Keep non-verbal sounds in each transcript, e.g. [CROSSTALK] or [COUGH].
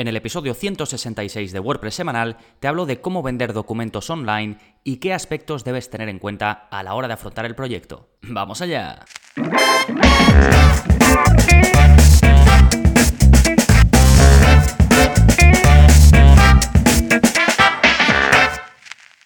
En el episodio 166 de WordPress semanal te hablo de cómo vender documentos online y qué aspectos debes tener en cuenta a la hora de afrontar el proyecto. ¡Vamos allá!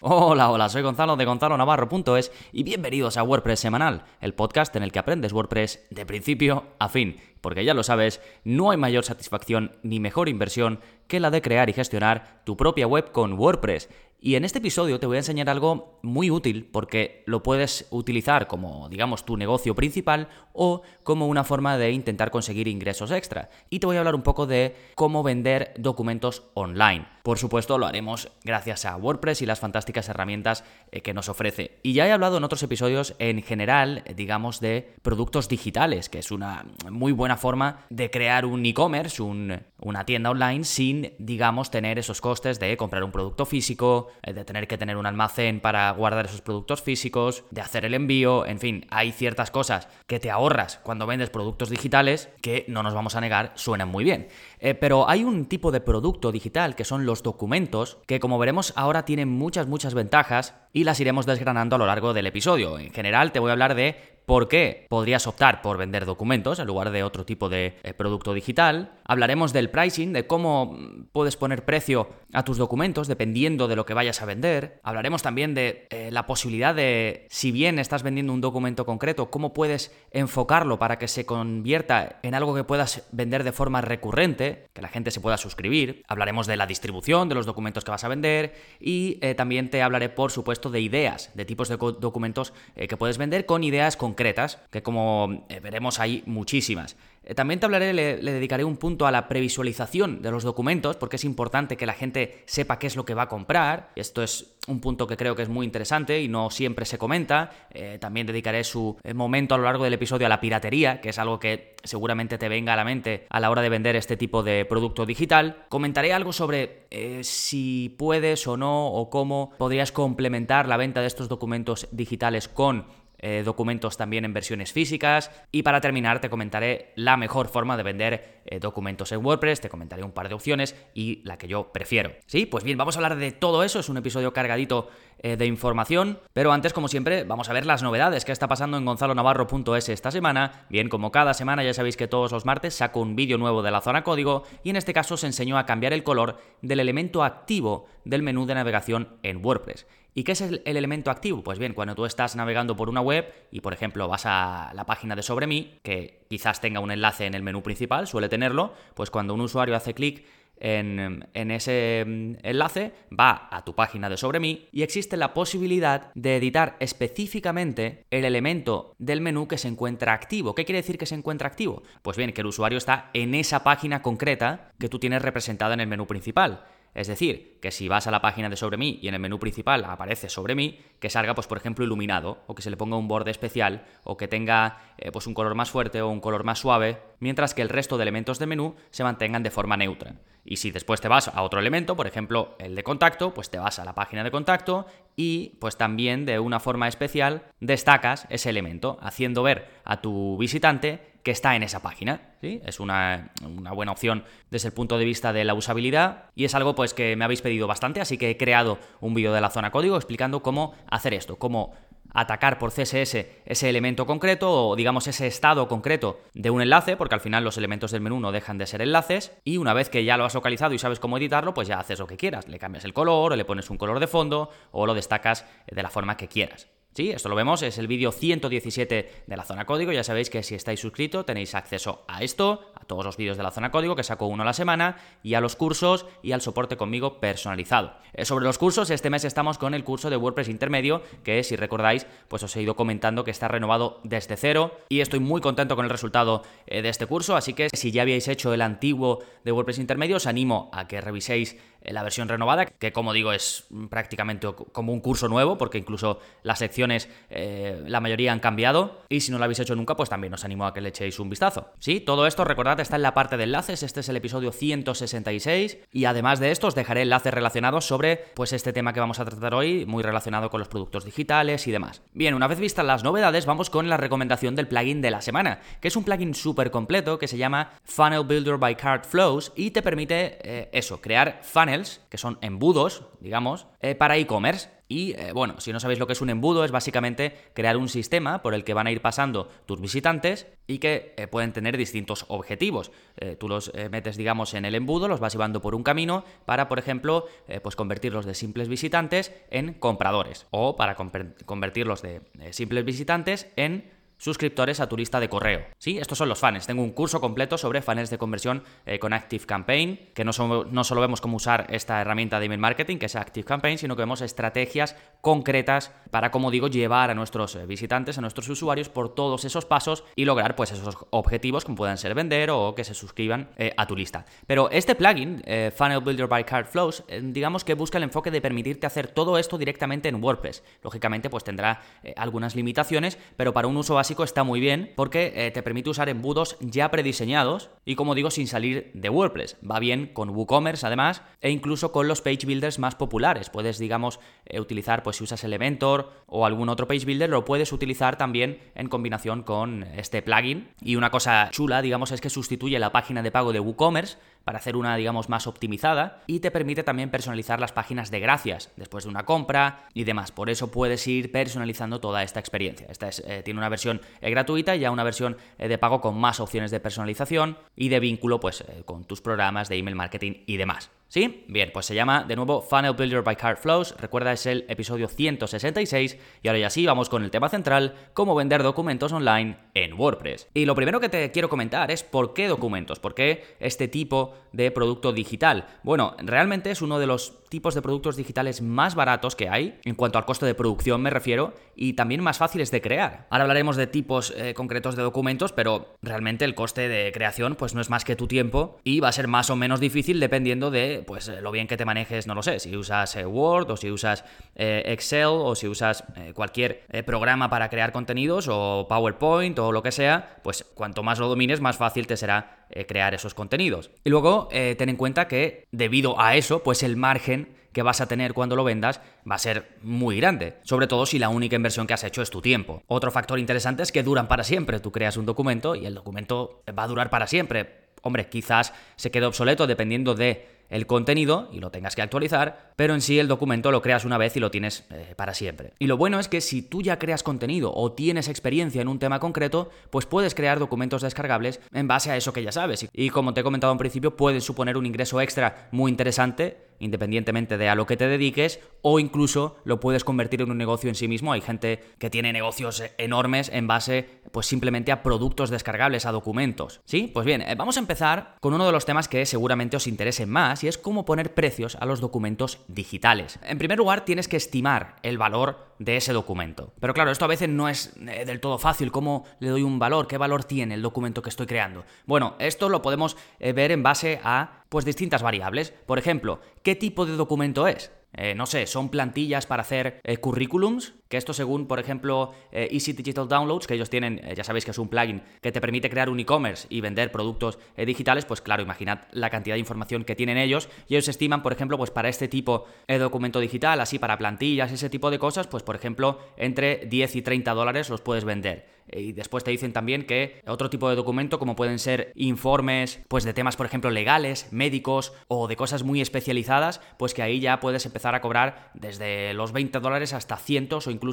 Hola, hola, soy Gonzalo de Gonzalo Navarro.es y bienvenidos a WordPress Semanal, el podcast en el que aprendes WordPress de principio a fin. Porque ya lo sabes, no hay mayor satisfacción ni mejor inversión que la de crear y gestionar tu propia web con WordPress. Y en este episodio te voy a enseñar algo muy útil porque lo puedes utilizar como, digamos, tu negocio principal o como una forma de intentar conseguir ingresos extra. Y te voy a hablar un poco de cómo vender documentos online. Por supuesto, lo haremos gracias a WordPress y las fantásticas herramientas eh, que nos ofrece. Y ya he hablado en otros episodios en general, digamos, de productos digitales, que es una muy buena forma de crear un e-commerce, una tienda online sin, digamos, tener esos costes de comprar un producto físico, eh, de tener que tener un almacén para guardar esos productos físicos, de hacer el envío, en fin, hay ciertas cosas que te ahorras cuando vendes productos digitales que no nos vamos a negar suenan muy bien. Eh, pero hay un tipo de producto digital que son los documentos, que como veremos ahora tienen muchas, muchas ventajas y las iremos desgranando a lo largo del episodio. En general te voy a hablar de por qué podrías optar por vender documentos en lugar de otro tipo de eh, producto digital. Hablaremos del pricing, de cómo puedes poner precio a tus documentos dependiendo de lo que vayas a vender. Hablaremos también de eh, la posibilidad de, si bien estás vendiendo un documento concreto, cómo puedes enfocarlo para que se convierta en algo que puedas vender de forma recurrente, que la gente se pueda suscribir. Hablaremos de la distribución de los documentos que vas a vender y eh, también te hablaré, por supuesto, de ideas, de tipos de documentos que puedes vender con ideas concretas concretas, que como eh, veremos hay muchísimas. Eh, también te hablaré, le, dedicaré un punto a la previsualización de los documentos, porque es importante que la gente sepa qué es lo que va a comprar. Esto es un punto que creo que es muy interesante y no siempre se comenta. Eh, también dedicaré su momento a lo largo del episodio a la piratería, que es algo que seguramente te venga a la mente a la hora de vender este tipo de producto digital. Comentaré algo sobre si puedes o no, o cómo podrías complementar la venta de estos documentos digitales con eh, documentos también en versiones físicas. Y para terminar, te comentaré la mejor forma de vender eh, documentos en WordPress, te comentaré un par de opciones y la que yo prefiero. Sí, pues bien, vamos a hablar de todo eso. Es un episodio cargadito de información. Pero antes, como siempre, vamos a ver las novedades que está pasando en gonzalonavarro.es esta semana. Bien, como cada semana, ya sabéis que todos los martes saco un vídeo nuevo de la zona código y en este caso os enseño a cambiar el color del elemento activo del menú de navegación en WordPress. ¿Y qué es el, elemento activo? Pues bien, cuando tú estás navegando por una web y, por ejemplo, vas a la página de Sobre mí, que quizás tenga un enlace en el menú principal, suele tenerlo, pues cuando un usuario hace clic en, ese mm, enlace, va a tu página de sobre mí y existe la posibilidad de editar específicamente el elemento del menú que se encuentra activo. ¿Qué quiere decir que se encuentra activo? Pues bien, que el usuario está en esa página concreta que tú tienes representada en el menú principal. Es decir, que si vas a la página de sobre mí y en el menú principal aparece sobre mí, que salga, pues, por ejemplo, iluminado, o que se le ponga un borde especial, o que tenga eh, pues un color más fuerte o un color más suave, mientras que el resto de elementos del menú se mantengan de forma neutra. Y si después te vas a otro elemento, por ejemplo, el de contacto, pues te vas a la página de contacto y pues también de una forma especial destacas ese elemento, haciendo ver a tu visitante que está en esa página. ¿sí? Es una, buena opción desde el punto de vista de la usabilidad y es algo pues que me habéis pedido bastante, así que he creado un vídeo de la zona código explicando cómo hacer esto, cómo atacar por CSS ese elemento concreto o digamos ese estado concreto de un enlace, porque al final los elementos del menú no dejan de ser enlaces, y una vez que ya lo has localizado y sabes cómo editarlo, pues ya haces lo que quieras, le cambias el color, o le pones un color de fondo o lo destacas de la forma que quieras. Sí, esto lo vemos, es el vídeo 117 de la zona código. Ya sabéis que si estáis suscritos tenéis acceso a esto, a todos los vídeos de la zona código, que saco uno a la semana, y a los cursos y al soporte conmigo personalizado. Eh, sobre los cursos, este mes estamos con el curso de WordPress intermedio, que si recordáis, pues os he ido comentando que está renovado desde cero y estoy muy contento con el resultado eh, de este curso. Así que si ya habíais hecho el antiguo de WordPress intermedio, os animo a que reviséis la versión renovada, que como digo es prácticamente como un curso nuevo, porque incluso la sección funciones, eh, la mayoría han cambiado. Y si no lo habéis hecho nunca, pues también os animo a que le echéis un vistazo. Sí, todo esto, recordad, está en la parte de enlaces. Este es el episodio 166. Y además de esto, os dejaré enlaces relacionados sobre pues este tema que vamos a tratar hoy, muy relacionado con los productos digitales y demás. Bien, una vez vistas las novedades, vamos con la recomendación del plugin de la semana, que es un plugin súper completo que se llama Funnel Builder by Card Flows y te permite eh, eso, crear funnels, que son embudos, digamos, eh, para e-commerce. Y eh, bueno, si no sabéis lo que es un embudo, es básicamente crear un sistema por el que van a ir pasando tus visitantes y que pueden tener distintos objetivos. tú los metes, digamos, en el embudo, los vas llevando por un camino para, por ejemplo, pues convertirlos de simples visitantes en compradores o para convertirlos de simples visitantes en suscriptores a tu lista de correo. Sí, estos son los fans. Tengo un curso completo sobre funnels de conversión eh, con Active Campaign, que no, no solo vemos cómo usar esta herramienta de email marketing, que es Active Campaign, sino que vemos estrategias concretas para, como digo, llevar a nuestros eh, visitantes, a nuestros usuarios por todos esos pasos y lograr pues esos objetivos como puedan ser vender o que se suscriban eh, a tu lista. Pero este plugin, Funnel Builder by Card Flows, digamos que busca el enfoque de permitirte hacer todo esto directamente en WordPress. Lógicamente, pues tendrá algunas limitaciones, pero para un uso está muy bien porque eh, te permite usar embudos ya prediseñados y como digo sin salir de WordPress. Va bien con WooCommerce además e incluso con los page builders más populares. Puedes digamos eh, utilizar pues si usas Elementor o algún otro page builder lo puedes utilizar también en combinación con este plugin. Y una cosa chula digamos es que sustituye la página de pago de WooCommerce para hacer una, digamos, más optimizada y te permite también personalizar las páginas de gracias después de una compra y demás. Por eso puedes ir personalizando toda esta experiencia. Esta eh, tiene una versión eh, gratuita y ya una versión eh, de pago con más opciones de personalización y de vínculo pues, con tus programas de email marketing y demás. ¿Sí? Bien, pues se llama de nuevo Funnel Builder by Card Flows. Recuerda, es el episodio 166. Y ahora ya sí, vamos con el tema central: cómo vender documentos online en WordPress. Y lo primero que te quiero comentar es por qué documentos, por qué este tipo de producto digital. Bueno, realmente es uno de los tipos de productos digitales más baratos que hay, en cuanto al costo de producción me refiero, y también más fáciles de crear. Ahora hablaremos de tipos eh, concretos de documentos, pero realmente el coste de creación pues no es más que tu tiempo y va a ser más o menos difícil dependiendo de pues lo bien que te manejes, no lo sé, si usas eh, Word o si usas eh, Excel o si usas cualquier programa para crear contenidos o PowerPoint o lo que sea, pues cuanto más lo domines, más fácil te será eh, crear esos contenidos. Y luego eh, ten en cuenta que debido a eso, pues el margen que vas a tener cuando lo vendas va a ser muy grande, sobre todo si la única inversión que has hecho es tu tiempo. Otro factor interesante es que duran para siempre. Tú creas un documento y el documento va a durar para siempre. Hombre, quizás se quede obsoleto dependiendo de el contenido y lo tengas que actualizar, pero en sí el documento lo creas una vez y lo tienes eh, para siempre. Y lo bueno es que si tú ya creas contenido o tienes experiencia en un tema concreto, pues puedes crear documentos descargables en base a eso que ya sabes. Y como te he comentado en principio, pueden suponer un ingreso extra muy interesante independientemente de a lo que te dediques, o incluso lo puedes convertir en un negocio en sí mismo. Hay gente que tiene negocios enormes en base, pues simplemente a productos descargables, a documentos. ¿Sí? Pues bien, eh, vamos a empezar con uno de los temas que seguramente os interesen más, y es cómo poner precios a los documentos digitales. En primer lugar, tienes que estimar el valor de ese documento. Pero claro, esto a veces no es eh, del todo fácil. ¿Cómo le doy un valor? ¿Qué valor tiene el documento que estoy creando? Bueno, esto lo podemos eh, ver en base a pues distintas variables. Por ejemplo, ¿qué tipo de documento es? Eh, no sé, son plantillas para hacer currículums, que esto según, por ejemplo, Easy Digital Downloads, que ellos tienen, ya sabéis que es un plugin que te permite crear un e-commerce y vender productos digitales, pues claro, imaginad la cantidad de información que tienen ellos y ellos estiman, por ejemplo, pues para este tipo de documento digital, así para plantillas, ese tipo de cosas, pues por ejemplo, entre 10 y 30 dólares los puedes vender. Y después te dicen también que otro tipo de documento, como pueden ser informes, pues de temas, por ejemplo, legales, médicos o de cosas muy especializadas, pues que ahí ya puedes empezar a cobrar desde los 20 dólares hasta cientos o incluso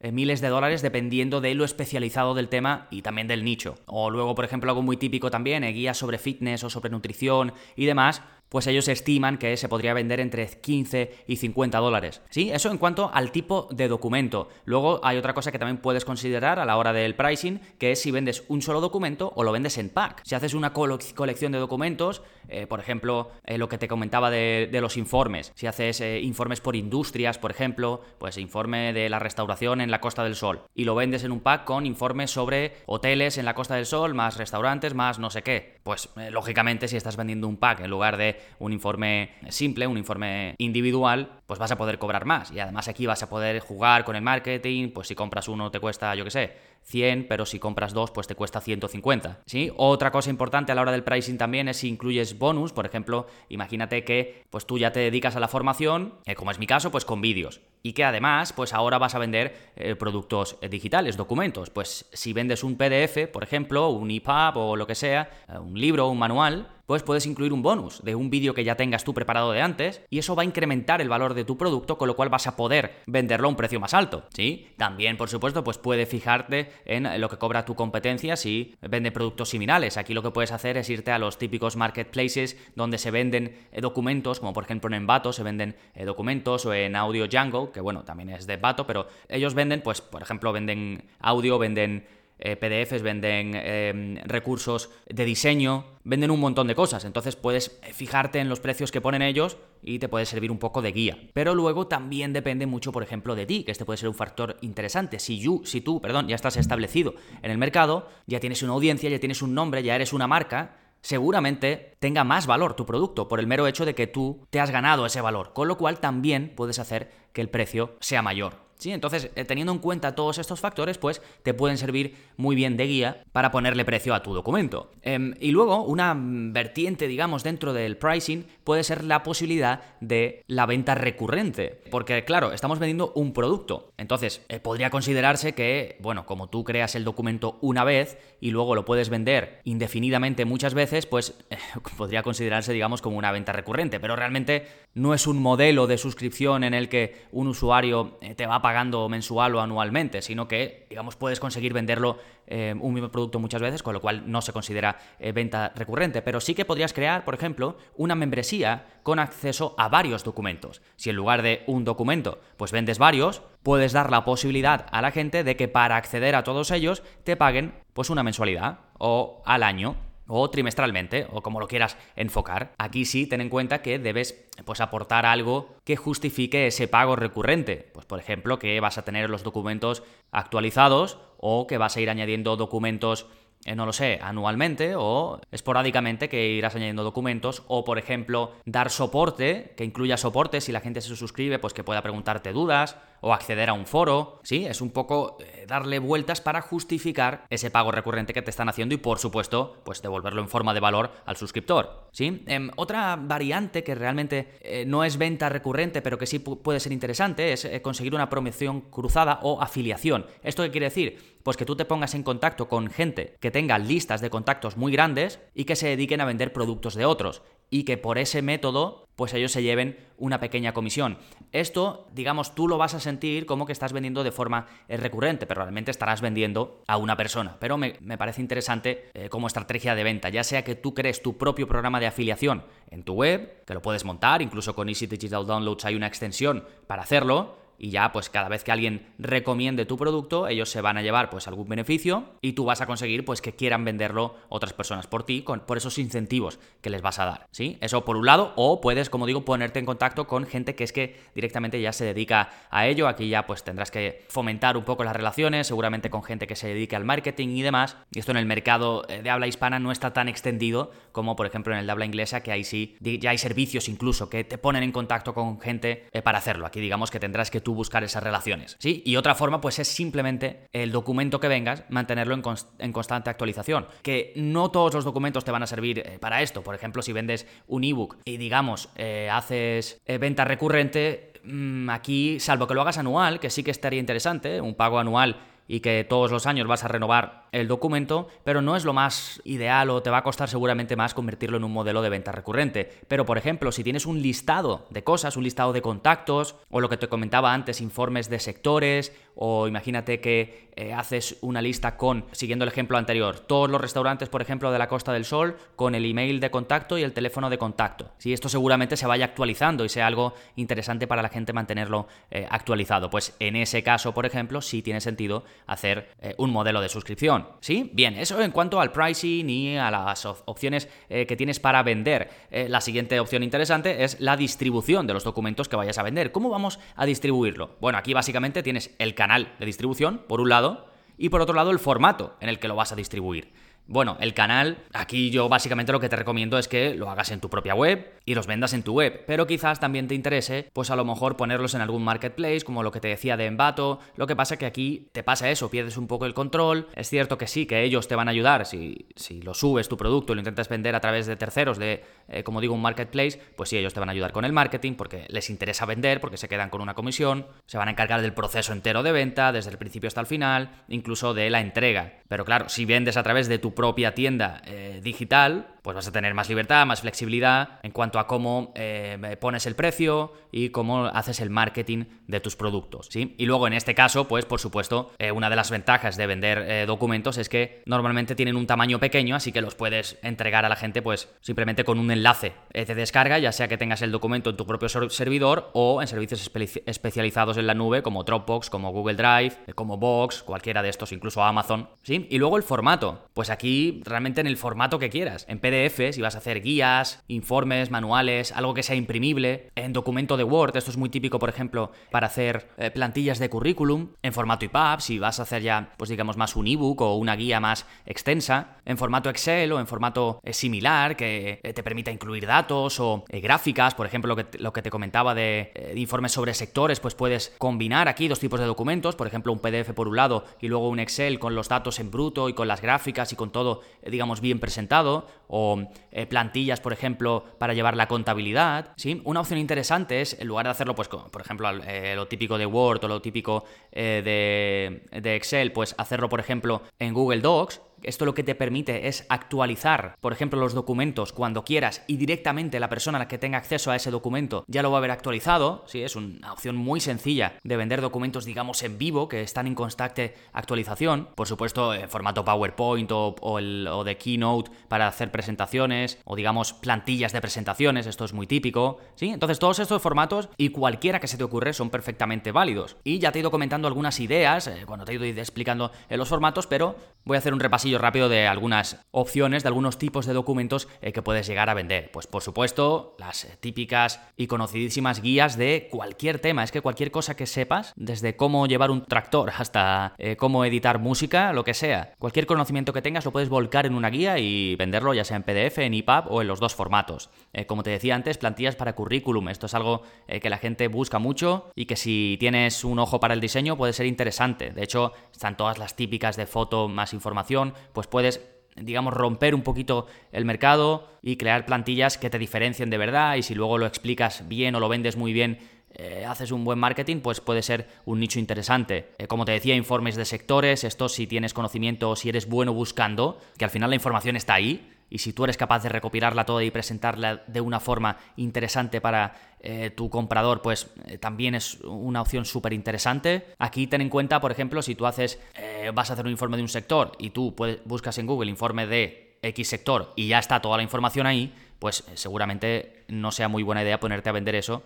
eh, miles de dólares, dependiendo de lo especializado del tema y también del nicho. O luego, por ejemplo, algo muy típico también, eh, guías sobre fitness o sobre nutrición y demás, pues ellos estiman que se podría vender entre 15 y 50 dólares. ¿Sí? Eso en cuanto al tipo de documento. Luego hay otra cosa que también puedes considerar a la hora del pricing, que es si vendes un solo documento o lo vendes en pack. Si haces una colección de documentos, eh, por ejemplo, eh, lo que te comentaba de, los informes, si haces eh, informes por industrias, por ejemplo, pues informe de la restauración en la Costa del Sol, y lo vendes en un pack con informes sobre hoteles en la Costa del Sol, más restaurantes, más no sé qué. Pues lógicamente si estás vendiendo un pack en lugar de un informe simple, un informe individual, pues vas a poder cobrar más. Y además aquí vas a poder jugar con el marketing, pues si compras uno te cuesta, yo qué sé, 100, pero si compras dos, pues te cuesta 150. ¿sí? Otra cosa importante a la hora del pricing también es si incluyes bonus, por ejemplo, imagínate que pues tú ya te dedicas a la formación, eh, como es mi caso, pues con vídeos. Y que además, pues ahora vas a vender eh, productos eh, digitales, documentos. Pues si vendes un PDF, por ejemplo, un EPUB o lo que sea, un libro, un manual, pues puedes incluir un bonus de un vídeo que ya tengas tú preparado de antes y eso va a incrementar el valor de tu producto, con lo cual vas a poder venderlo a un precio más alto, ¿sí? También, por supuesto, pues puedes fijarte en lo que cobra tu competencia si vende productos similares. Aquí lo que puedes hacer es irte a los típicos marketplaces donde se venden eh, documentos, como por ejemplo en Envato se venden eh, documentos o en Audio Django, que bueno, también es de Envato, pero ellos venden, pues por ejemplo, venden audio, venden eh, PDFs, venden em, recursos de diseño, venden un montón de cosas. Entonces puedes fijarte en los precios que ponen ellos y te puede servir un poco de guía. Pero luego también depende mucho, por ejemplo, de ti, que este puede ser un factor interesante. Si, si tú, perdón, ya estás establecido en el mercado, ya tienes una audiencia, ya tienes un nombre, ya eres una marca, seguramente tenga más valor tu producto por el mero hecho de que tú te has ganado ese valor, con lo cual también puedes hacer que el precio sea mayor. ¿Sí? Entonces, eh, teniendo en cuenta todos estos factores, pues te pueden servir muy bien de guía para ponerle precio a tu documento. Em, y luego, una vertiente, digamos, dentro del pricing puede ser la posibilidad de la venta recurrente. Porque, claro, estamos vendiendo un producto. Entonces, eh, podría considerarse que, bueno, como tú creas el documento una vez y luego lo puedes vender indefinidamente muchas veces, pues [LAUGHS] podría considerarse, digamos, como una venta recurrente. Pero realmente no es un modelo de suscripción en el que un usuario eh, te va a pagando mensual o anualmente, sino que, digamos, puedes conseguir venderlo eh, un mismo producto muchas veces, con lo cual no se considera eh, venta recurrente. Pero sí que podrías crear, por ejemplo, una membresía con acceso a varios documentos. Si en lugar de un documento, pues vendes varios, puedes dar la posibilidad a la gente de que para acceder a todos ellos te paguen pues una mensualidad o al año o trimestralmente, o como lo quieras enfocar. Aquí sí, ten en cuenta que debes pues, aportar algo que justifique ese pago recurrente. Pues, por ejemplo, que vas a tener los documentos actualizados o que vas a ir añadiendo documentos eh, no lo sé, anualmente o esporádicamente que irás añadiendo documentos o por ejemplo dar soporte, que incluya soporte si la gente se suscribe, pues que pueda preguntarte dudas o acceder a un foro, ¿sí? Es un poco eh, darle vueltas para justificar ese pago recurrente que te están haciendo y por supuesto, pues devolverlo en forma de valor al suscriptor, ¿sí? Em, otra variante que realmente eh, no es venta recurrente, pero que sí puede ser interesante, es conseguir una promoción cruzada o afiliación. ¿Esto qué quiere decir? Pues que tú te pongas en contacto con gente que tenga listas de contactos muy grandes y que se dediquen a vender productos de otros y que por ese método pues ellos se lleven una pequeña comisión. Esto, digamos, tú lo vas a sentir como que estás vendiendo de forma eh, recurrente, pero realmente estarás vendiendo a una persona. Pero me, parece interesante eh, como estrategia de venta, ya sea que tú crees tu propio programa de afiliación en tu web, que lo puedes montar, incluso con Easy Digital Downloads hay una extensión para hacerlo, y ya pues cada vez que alguien recomiende tu producto, ellos se van a llevar pues algún beneficio y tú vas a conseguir pues que quieran venderlo otras personas por ti con, por esos incentivos que les vas a dar, ¿sí? Eso por un lado o puedes, como digo, ponerte en contacto con gente que es que directamente ya se dedica a ello, aquí ya pues tendrás que fomentar un poco las relaciones, seguramente con gente que se dedique al marketing y demás, y esto en el mercado eh, de habla hispana no está tan extendido como por ejemplo en el de habla inglesa que ahí sí ya hay servicios incluso que te ponen en contacto con gente eh, para hacerlo. Aquí digamos que tendrás que tú buscar esas relaciones. ¿sí? Y otra forma, pues es simplemente el documento que vengas, mantenerlo en, constante actualización. Que no todos los documentos te van a servir eh, para esto. Por ejemplo, si vendes un ebook y digamos, eh, haces eh, venta recurrente, mm, aquí, salvo que lo hagas anual, que sí que estaría interesante, un pago anual y que todos los años vas a renovar el documento, pero no es lo más ideal o te va a costar seguramente más convertirlo en un modelo de venta recurrente. Pero por ejemplo, si tienes un listado de cosas, un listado de contactos, o lo que te comentaba antes, informes de sectores, o imagínate que eh, haces una lista con, siguiendo el ejemplo anterior, todos los restaurantes, por ejemplo, de la Costa del Sol, con el email de contacto y el teléfono de contacto. Si esto seguramente se vaya actualizando y sea algo interesante para la gente mantenerlo eh, actualizado. Pues en ese caso, por ejemplo, sí tiene sentido hacer eh, un modelo de suscripción. ¿Sí? Bien, eso en cuanto al pricing y a las opciones eh, que tienes para vender. Eh, la siguiente opción interesante es la distribución de los documentos que vayas a vender. ¿Cómo vamos a distribuirlo? Bueno, aquí básicamente tienes el canal de distribución, por un lado, y por otro lado el formato en el que lo vas a distribuir. Bueno, el canal, aquí yo básicamente lo que te recomiendo es que lo hagas en tu propia web y los vendas en tu web, pero quizás también te interese, pues a lo mejor ponerlos en algún marketplace, como lo que te decía de Envato. Lo que pasa que aquí te pasa eso, pierdes un poco el control. Es cierto que sí, que ellos te van a ayudar si, si lo subes tu producto y lo intentas vender a través de terceros, de, eh, como digo, un marketplace, pues sí, ellos te van a ayudar con el marketing porque les interesa vender, porque se quedan con una comisión, se van a encargar del proceso entero de venta, desde el principio hasta el final, incluso de la entrega. Pero claro, si vendes a través de tu propia tienda eh, digital, pues vas a tener más libertad, más flexibilidad en cuanto a cómo eh, pones el precio y cómo haces el marketing de tus productos, ¿sí? Y luego en este caso, pues por supuesto, eh, una de las ventajas de vender documentos es que normalmente tienen un tamaño pequeño, así que los puedes entregar a la gente pues simplemente con un enlace de descarga, ya sea que tengas el documento en tu propio servidor o en servicios especializados en la nube como Dropbox, como Google Drive, como Box, cualquiera de estos, incluso Amazon, ¿sí? Y luego el formato, pues aquí realmente en el formato que quieras. En PDF, si vas a hacer guías, informes, manuales, algo que sea imprimible. En documento de Word, esto es muy típico, por ejemplo, para hacer eh, plantillas de currículum. En formato EPUB, si vas a hacer ya, pues digamos, más un ebook o una guía más extensa. En formato Excel o en formato eh, similar, que eh, te permita incluir datos o gráficas, por ejemplo, lo que, lo que te comentaba de informes sobre sectores, pues puedes combinar aquí dos tipos de documentos, por ejemplo, un PDF por un lado y luego un Excel con los datos en bruto y con las gráficas y con todo, eh, digamos, bien presentado, o eh, plantillas, por ejemplo, para llevar la contabilidad, ¿sí? Una opción interesante es, en lugar de hacerlo, pues, por ejemplo, eh, lo típico de Word o lo típico de, de Excel, pues hacerlo, por ejemplo, en Google Docs, esto lo que te permite es actualizar, por ejemplo, los documentos cuando quieras y directamente la persona a la que tenga acceso a ese documento ya lo va a haber actualizado. Sí, es una opción muy sencilla de vender documentos, digamos, en vivo que están en constante actualización. Por supuesto, en formato PowerPoint o, el, o de Keynote para hacer presentaciones o, digamos, plantillas de presentaciones. Esto es muy típico. Sí, entonces todos estos formatos y cualquiera que se te ocurre son perfectamente válidos. Y ya te he ido comentando algunas ideas eh, cuando te he ido explicando los formatos, pero voy a hacer un repasito rápido de algunas opciones, de algunos tipos de documentos eh, que puedes llegar a vender. Pues por supuesto, las eh, típicas y conocidísimas guías de cualquier tema. Es que cualquier cosa que sepas, desde cómo llevar un tractor [LAUGHS] hasta eh, cómo editar música, lo que sea, cualquier conocimiento que tengas lo puedes volcar en una guía y venderlo ya sea en PDF, en EPUB o en los dos formatos. como te decía antes, plantillas para currículum. Esto es algo que la gente busca mucho y que si tienes un ojo para el diseño puede ser interesante. De hecho, están todas las típicas de foto más información, pues puedes digamos, romper un poquito el mercado y crear plantillas que te diferencien de verdad y si luego lo explicas bien o lo vendes muy bien, eh, haces un buen marketing, pues puede ser un nicho interesante. Eh, como te decía, informes de sectores, esto si tienes conocimiento o si eres bueno buscando, que al final la información está ahí, y si tú eres capaz de recopilarla toda y presentarla de una forma interesante para eh, tu comprador, pues eh, también es una opción súper interesante. Aquí ten en cuenta, por ejemplo, si tú haces, eh, vas a hacer un informe de un sector y tú buscas en Google informe de X sector y ya está toda la información ahí, pues seguramente no sea muy buena idea ponerte a vender eso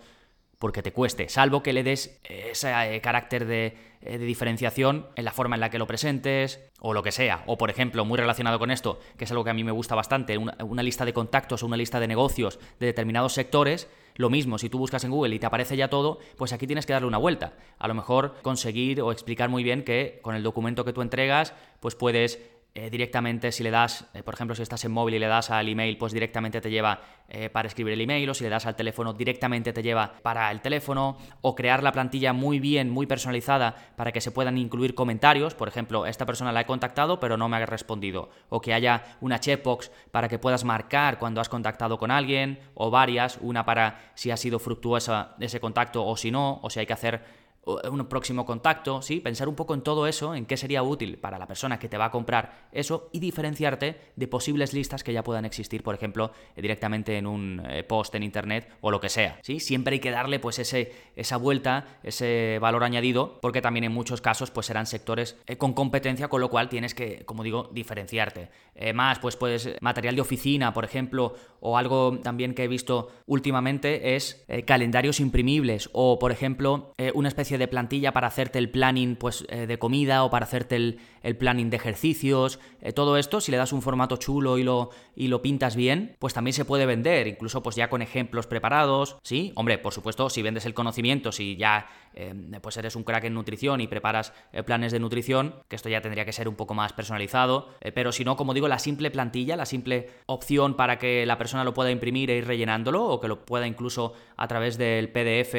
porque te cueste, salvo que le des ese carácter de, diferenciación en la forma en la que lo presentes o lo que sea. O por ejemplo, muy relacionado con esto, que es algo que a mí me gusta bastante, una lista de contactos o una lista de negocios de determinados sectores lo mismo, si tú buscas en Google y te aparece ya todo, pues aquí tienes que darle una vuelta. A lo mejor conseguir o explicar muy bien que con el documento que tú entregas, pues puedes eh, directamente si le das, eh, por ejemplo, si estás en móvil y le das al email, pues directamente te lleva eh, para escribir el email, o si le das al teléfono, directamente te lleva para el teléfono, o crear la plantilla muy bien, muy personalizada para que se puedan incluir comentarios, por ejemplo, esta persona la he contactado pero no me ha respondido, o que haya una checkbox para que puedas marcar cuando has contactado con alguien, o varias, una para si ha sido fructuosa ese contacto o si no, o si hay que hacer un próximo contacto, ¿sí? Pensar un poco en todo eso, en qué sería útil para la persona que te va a comprar eso y diferenciarte de posibles listas que ya puedan existir, por ejemplo, directamente en un eh, post en internet o lo que sea, ¿sí? Siempre hay que darle pues ese, esa vuelta, ese valor añadido, porque también en muchos casos pues serán sectores eh, con competencia, con lo cual tienes que, como digo, diferenciarte. Eh, más, pues puedes, material de oficina, por ejemplo, o algo también que he visto últimamente es calendarios imprimibles o, por ejemplo, una especie de plantilla para hacerte el planning pues, eh, de comida o para hacerte el, planning de ejercicios, eh, todo esto, si le das un formato chulo y lo, y lo pintas bien, pues también se puede vender, incluso pues ya con ejemplos preparados, ¿sí? Hombre, por supuesto, si vendes el conocimiento, si ya pues eres un crack en nutrición y preparas planes de nutrición, que esto ya tendría que ser un poco más personalizado, pero si no, como digo, la simple plantilla, la simple opción para que la persona lo pueda imprimir e ir rellenándolo, o que lo pueda incluso a través del PDF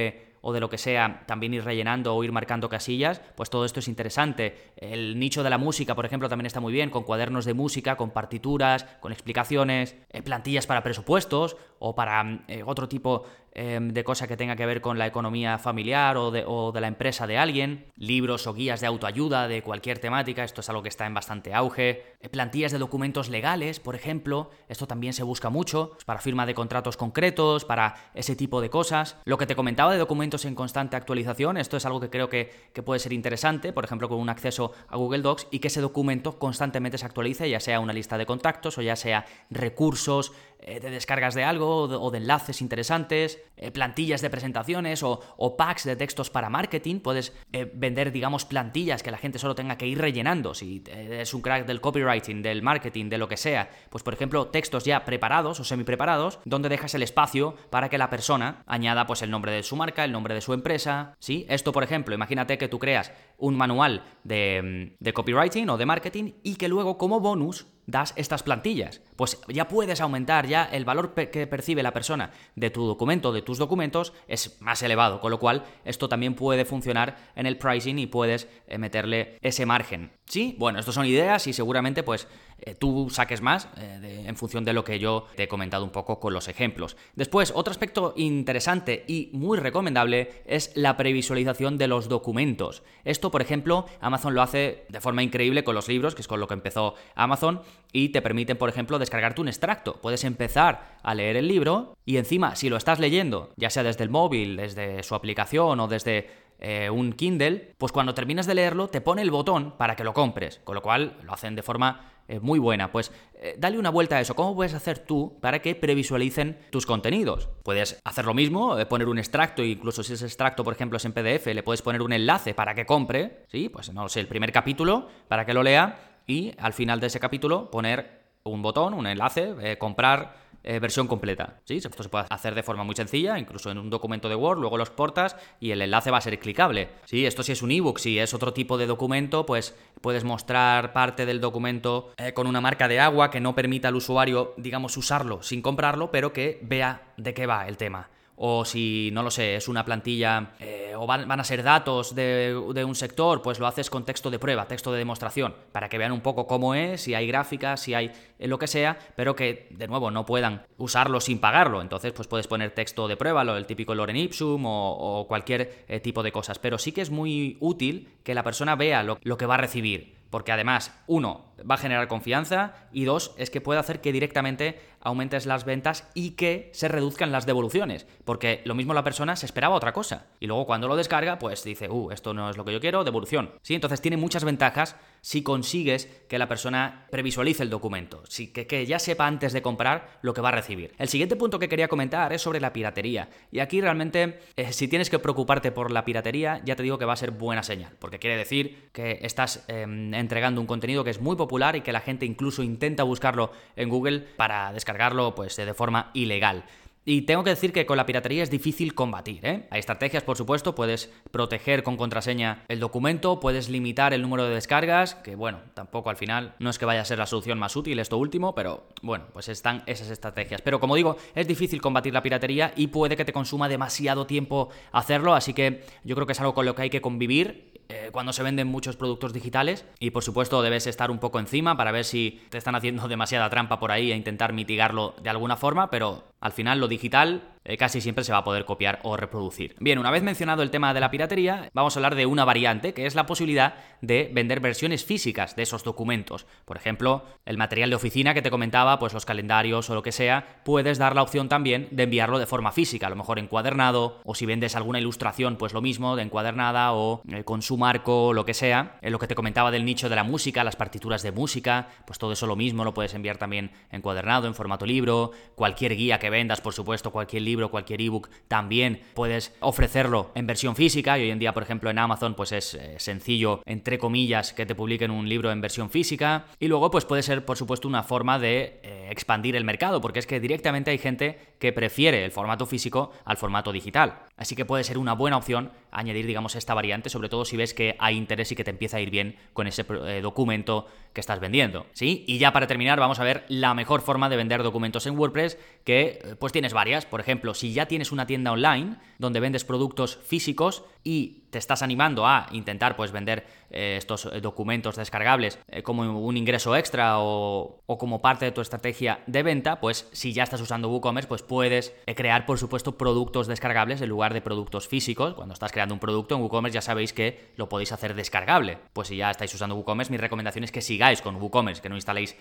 o de lo que sea, también ir rellenando o ir marcando casillas, pues todo esto es interesante. El nicho de la música, por ejemplo, también está muy bien, con cuadernos de música, con partituras, con explicaciones, eh, plantillas para presupuestos o para eh, otro tipo Em, de cosa que tenga que ver con la economía familiar o de, la empresa de alguien, libros o guías de autoayuda de cualquier temática, esto es algo que está en bastante auge, eh, plantillas de documentos legales, por ejemplo, esto también se busca mucho, para firma de contratos concretos, para ese tipo de cosas. Lo que te comentaba de documentos en constante actualización, esto es algo que creo que, que puede ser interesante, por ejemplo, con un acceso a Google Docs y que ese documento constantemente se actualice, ya sea una lista de contactos o ya sea recursos, eh, de descargas de algo o de, enlaces interesantes, eh, plantillas de presentaciones o, packs de textos para marketing. Puedes eh, vender, digamos, plantillas que la gente solo tenga que ir rellenando. Si es un crack del copywriting, del marketing, de lo que sea, pues por ejemplo, textos ya preparados o semi preparados, donde dejas el espacio para que la persona añada pues el nombre de su marca, el nombre de su empresa. ¿sí? Esto, por ejemplo, imagínate que tú creas un manual de, de copywriting o de marketing y que luego como bonus das estas plantillas. Pues ya puedes aumentar, ya el valor que percibe la persona de tu documento, de tus documentos, es más elevado, con lo cual esto también puede funcionar en el pricing y puedes eh, meterle ese margen. Sí, bueno, estas son ideas y seguramente pues eh, tú saques más eh, en función de lo que yo te he comentado un poco con los ejemplos. Después, otro aspecto interesante y muy recomendable es la previsualización de los documentos. Esto, por ejemplo, Amazon lo hace de forma increíble con los libros, que es con lo que empezó Amazon, y te permiten, por ejemplo, descargarte un extracto. Puedes empezar a leer el libro y encima, si lo estás leyendo, ya sea desde el móvil, desde su aplicación o desde eh, un Kindle, pues cuando terminas de leerlo te pone el botón para que lo compres, con lo cual lo hacen de forma eh, muy buena. Pues eh, dale una vuelta a eso. ¿Cómo puedes hacer tú para que previsualicen tus contenidos? Puedes hacer lo mismo, poner un extracto, incluso si ese extracto, por ejemplo, es en PDF, le puedes poner un enlace para que compre, ¿sí? Pues no sé, el primer capítulo para que lo lea y al final de ese capítulo poner un botón, un enlace, comprar eh, versión completa. ¿sí? Esto se puede hacer de forma muy sencilla, incluso en un documento de Word, luego los portas y el enlace va a ser clicable. ¿sí? Esto si es un ebook, si es otro tipo de documento, pues puedes mostrar parte del documento eh, con una marca de agua que no permita al usuario, digamos, usarlo sin comprarlo, pero que vea de qué va el tema o si, no lo sé, es una plantilla eh, o van, a ser datos de, un sector, pues lo haces con texto de prueba, texto de demostración, para que vean un poco cómo es, si hay gráficas, si hay eh, lo que sea, pero que, de nuevo, no puedan usarlo sin pagarlo. Entonces, pues puedes poner texto de prueba, lo, el típico Loren Ipsum o, cualquier eh, tipo de cosas. Pero sí que es muy útil que la persona vea lo que va a recibir porque además, uno, va a generar confianza y dos, es que puede hacer que directamente aumentes las ventas y que se reduzcan las devoluciones, porque lo mismo la persona se esperaba otra cosa y luego cuando lo descarga, pues dice, uh, esto no es lo que yo quiero, devolución. Sí, entonces tiene muchas ventajas si consigues que la persona previsualice el documento, si, que, ya sepa antes de comprar lo que va a recibir. El siguiente punto que quería comentar es sobre la piratería. Y aquí realmente, eh, si tienes que preocuparte por la piratería, ya te digo que va a ser buena señal, porque quiere decir que estás em, entregando un contenido que es muy popular y que la gente incluso intenta buscarlo en Google para descargarlo pues, de forma ilegal. Y tengo que decir que con la piratería es difícil combatir, ¿eh? Hay estrategias, por supuesto, puedes proteger con contraseña el documento, puedes limitar el número de descargas, que bueno, tampoco al final no es que vaya a ser la solución más útil esto último, pero bueno, pues están esas estrategias. Pero como digo, es difícil combatir la piratería y puede que te consuma demasiado tiempo hacerlo, así que yo creo que es algo con lo que hay que convivir eh, cuando se venden muchos productos digitales. Y por supuesto debes estar un poco encima para ver si te están haciendo [LAUGHS] demasiada trampa por ahí e intentar mitigarlo de alguna forma, pero al final lo digital eh, casi siempre se va a poder copiar o reproducir. Bien, una vez mencionado el tema de la piratería, vamos a hablar de una variante, que es la posibilidad de vender versiones físicas de esos documentos. Por ejemplo, el material de oficina que te comentaba, pues los calendarios o lo que sea, puedes dar la opción también de enviarlo de forma física, a lo mejor encuadernado, o si vendes alguna ilustración, pues lo mismo, de encuadernada o eh, con su marco, lo que sea. En lo que te comentaba del nicho de la música, las partituras de música, pues todo eso lo mismo, lo puedes enviar también encuadernado, en formato libro, cualquier guía que vendas, por supuesto, cualquier libro, cualquier ebook, también puedes ofrecerlo en versión física. Y hoy en día, por ejemplo, en Amazon, pues es eh, sencillo, entre comillas, que te publiquen un libro en versión física. Y luego, pues puede ser, por supuesto, una forma de eh, expandir el mercado, porque es que directamente hay gente que prefiere el formato físico al formato digital. Así que puede ser una buena opción añadir, digamos, esta variante, sobre todo si ves que hay interés y que te empieza a ir bien con ese eh, documento que estás vendiendo. ¿Sí? Y ya para terminar, vamos a ver la mejor forma de vender documentos en WordPress, que eh, pues tienes varias. Por ejemplo, si ya tienes una tienda online donde vendes productos físicos y te estás animando a intentar pues vender eh, estos eh, documentos descargables eh, como un ingreso extra o, como parte de tu estrategia de venta, pues si ya estás usando WooCommerce, pues puedes crear por supuesto productos descargables en lugar de productos físicos. Cuando estás creando un producto en WooCommerce ya sabéis que lo podéis hacer descargable. Pues si ya estáis usando WooCommerce, mi recomendación es que sigáis con WooCommerce, que no instaléis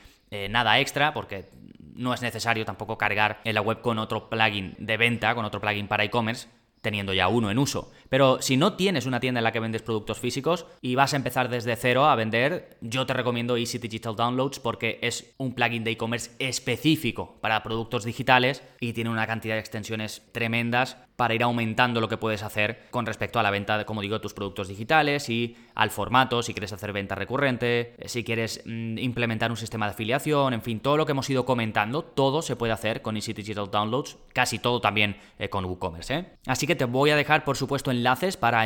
nada extra porque no es necesario tampoco cargar en la web con otro plugin de venta, con otro plugin para e-commerce teniendo ya uno en uso. Pero si no tienes una tienda en la que vendes productos físicos y vas a empezar desde cero a vender, yo te recomiendo Easy Digital Downloads porque es un plugin de e-commerce específico para productos digitales y tiene una cantidad de extensiones tremendas para ir aumentando lo que puedes hacer con respecto a la venta, como digo, de tus productos digitales y al formato, si quieres hacer venta recurrente, eh, si quieres mm, implementar un sistema de afiliación, en fin, todo lo que hemos ido comentando, todo se puede hacer con Easy Digital Downloads, casi todo también eh, con WooCommerce. ¿eh? Así que te voy a dejar, por supuesto, enlaces para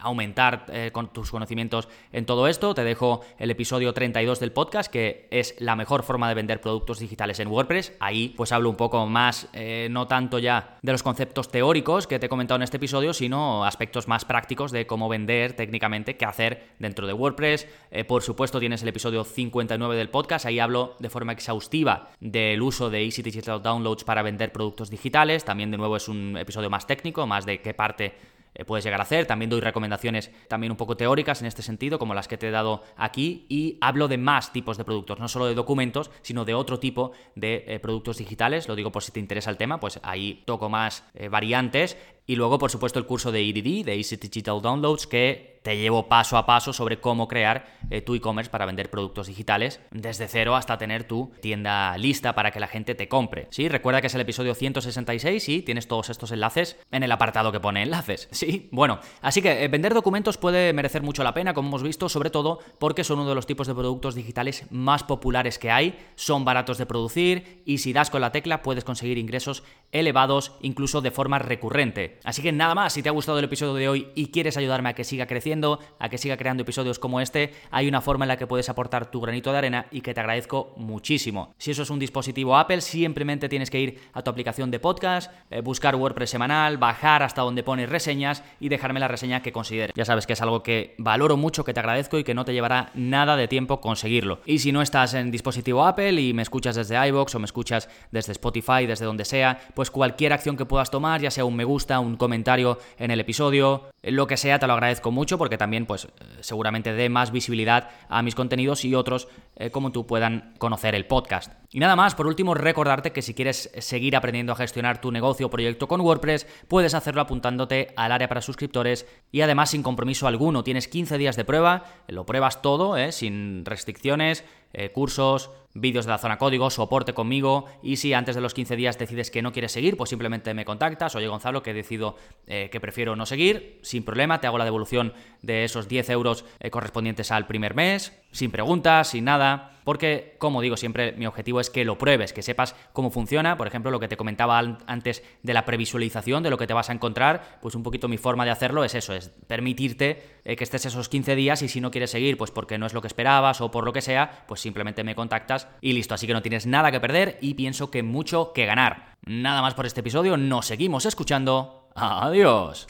aumentar con tus conocimientos en todo esto. Te dejo el episodio 32 del podcast, que es la mejor forma de vender productos digitales en WordPress. Ahí pues hablo un poco más, no tanto ya de los conceptos teóricos, que te he comentado en este episodio, sino aspectos más prácticos de cómo vender técnicamente, qué hacer dentro de WordPress. Eh, por supuesto, tienes el episodio 59 del podcast, ahí hablo de forma exhaustiva del uso de Easy Digital Downloads para vender productos digitales. También, de nuevo, es un episodio más técnico, más de qué parte eh, puedes llegar a hacer. También doy recomendaciones también un poco teóricas en este sentido, como las que te he dado aquí, y hablo de más tipos de productos, no solo de documentos, sino de otro tipo de eh, productos digitales. Lo digo por si te interesa el tema, pues ahí toco más eh, variantes. Y luego, por supuesto, el curso de EDD, de Easy Digital Downloads, que te llevo paso a paso sobre cómo crear eh, tu e-commerce para vender productos digitales desde cero hasta tener tu tienda lista para que la gente te compre. Sí, recuerda que es el episodio 166 y tienes todos estos enlaces en el apartado que pone enlaces. [LAUGHS] Sí, bueno, así que eh, vender documentos puede merecer mucho la pena, como hemos visto, sobre todo porque son uno de los tipos de productos digitales más populares que hay, son baratos de producir y si das con la tecla puedes conseguir ingresos elevados incluso de forma recurrente. Así que nada más, si te ha gustado el episodio de hoy y quieres ayudarme a que siga creciendo, a que siga creando episodios como este, hay una forma en la que puedes aportar tu granito de arena y que te agradezco muchísimo. Si eso es un dispositivo Apple, simplemente tienes que ir a tu aplicación de podcast, eh, buscar WordPress semanal, bajar hasta donde pones reseñas y dejarme la reseña que consideres. Ya sabes que es algo que valoro mucho, que te agradezco y que no te llevará nada de tiempo conseguirlo. Y si no estás en dispositivo Apple y me escuchas desde iBox o me escuchas desde Spotify, desde donde sea, pues cualquier acción que puedas tomar, ya sea un me gusta, un comentario en el episodio, lo que sea, te lo agradezco mucho porque también pues eh, seguramente dé más visibilidad a mis contenidos y otros eh, como tú puedan conocer el podcast. Y nada más, por último, recordarte que si quieres seguir aprendiendo a gestionar tu negocio o proyecto con WordPress, puedes hacerlo apuntándote al área para suscriptores y además sin compromiso alguno. Tienes 15 días de prueba, lo pruebas todo, eh, sin restricciones, cursos, vídeos de la zona código, soporte conmigo y si antes de los 15 días decides que no quieres seguir, pues simplemente me contactas, oye Gonzalo, que decido eh, que prefiero no seguir, sin problema, te hago la devolución de esos 10 euros eh, correspondientes al primer mes, sin preguntas, sin porque como digo siempre, mi objetivo es que lo pruebes, que sepas cómo funciona, por ejemplo, lo que te comentaba antes de la previsualización de lo que te vas a encontrar, pues un poquito mi forma de hacerlo es eso, es permitirte eh, que estés esos 15 días y si no quieres seguir, pues porque no es lo que esperabas o por lo que sea, pues simplemente me contactas y listo. Así que no tienes nada que perder y pienso que mucho que ganar. Nada más por este episodio, nos seguimos escuchando. Adiós.